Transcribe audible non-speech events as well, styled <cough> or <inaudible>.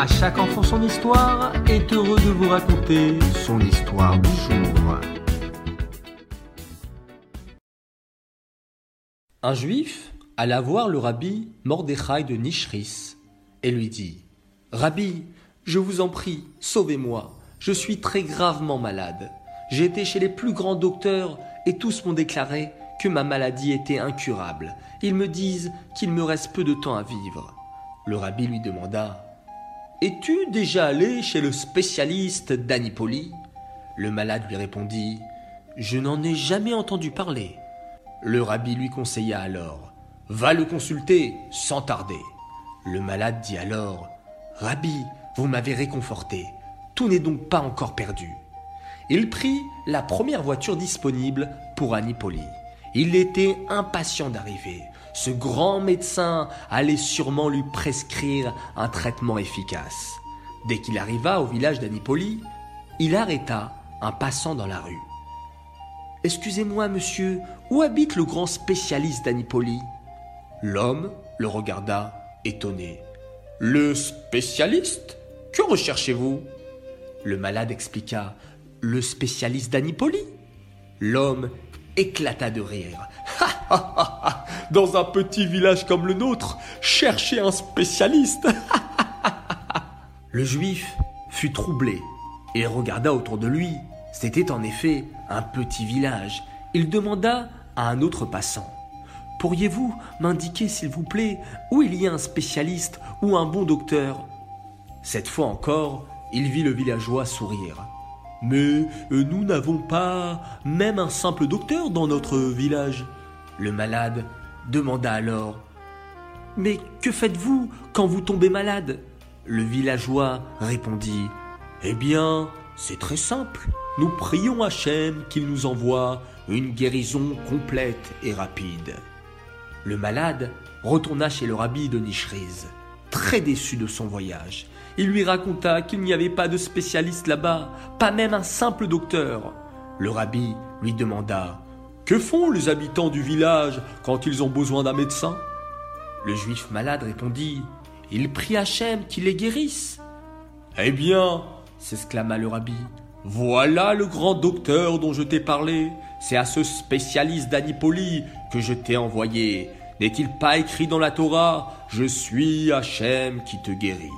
À chaque enfant son histoire est heureux de vous raconter son histoire du jour. Un juif alla voir le rabbi Mordechai de Nishris et lui dit Rabbi, je vous en prie, sauvez-moi, je suis très gravement malade. J'ai été chez les plus grands docteurs et tous m'ont déclaré que ma maladie était incurable. Ils me disent qu'il me reste peu de temps à vivre. Le rabbi lui demanda Es-tu déjà allé chez le spécialiste d'Anipoli Le malade lui répondit Je n'en ai jamais entendu parler. Le rabbi lui conseilla alors Va le consulter sans tarder. Le malade dit alors Rabbi, vous m'avez réconforté. Tout n'est donc pas encore perdu. Il prit la première voiture disponible pour Anipoli. Il était impatient d'arriver. Ce grand médecin allait sûrement lui prescrire un traitement efficace. Dès qu'il arriva au village d'Anipoli, il arrêta un passant dans la rue. Excusez-moi, monsieur, où habite le grand spécialiste d'Anipoli? L'homme le regarda étonné. Le spécialiste? Que recherchez-vous? Le malade expliqua. Le spécialiste d'Anipoli? L'homme éclata de rire. Dans un petit village comme le nôtre, chercher un spécialiste <laughs> Le juif fut troublé et regarda autour de lui. C'était en effet un petit village. Il demanda à un autre passant. Pourriez-vous m'indiquer, s'il vous plaît, où il y a un spécialiste ou un bon docteur? Cette fois encore, il vit le villageois sourire. Mais euh, nous n'avons pas même un simple docteur dans notre village. Le malade demanda alors. Mais que faites-vous quand vous tombez malade? Le villageois répondit. Eh bien, c'est très simple. Nous prions Hachem qu'il nous envoie une guérison complète et rapide. Le malade retourna chez le rabbi de Nishriz, très déçu de son voyage. Il lui raconta qu'il n'y avait pas de spécialiste là-bas, pas même un simple docteur. Le rabbi lui demanda Que font les habitants du village quand ils ont besoin d'un médecin? Le juif malade répondit Il prie Hachem qu'il les guérisse. Eh bien, s'exclama le rabbi, voilà le grand docteur dont je t'ai parlé. C'est à ce spécialiste d'Anipoli que je t'ai envoyé. N'est-il pas écrit dans la Torah Je suis Hachem qui te guérit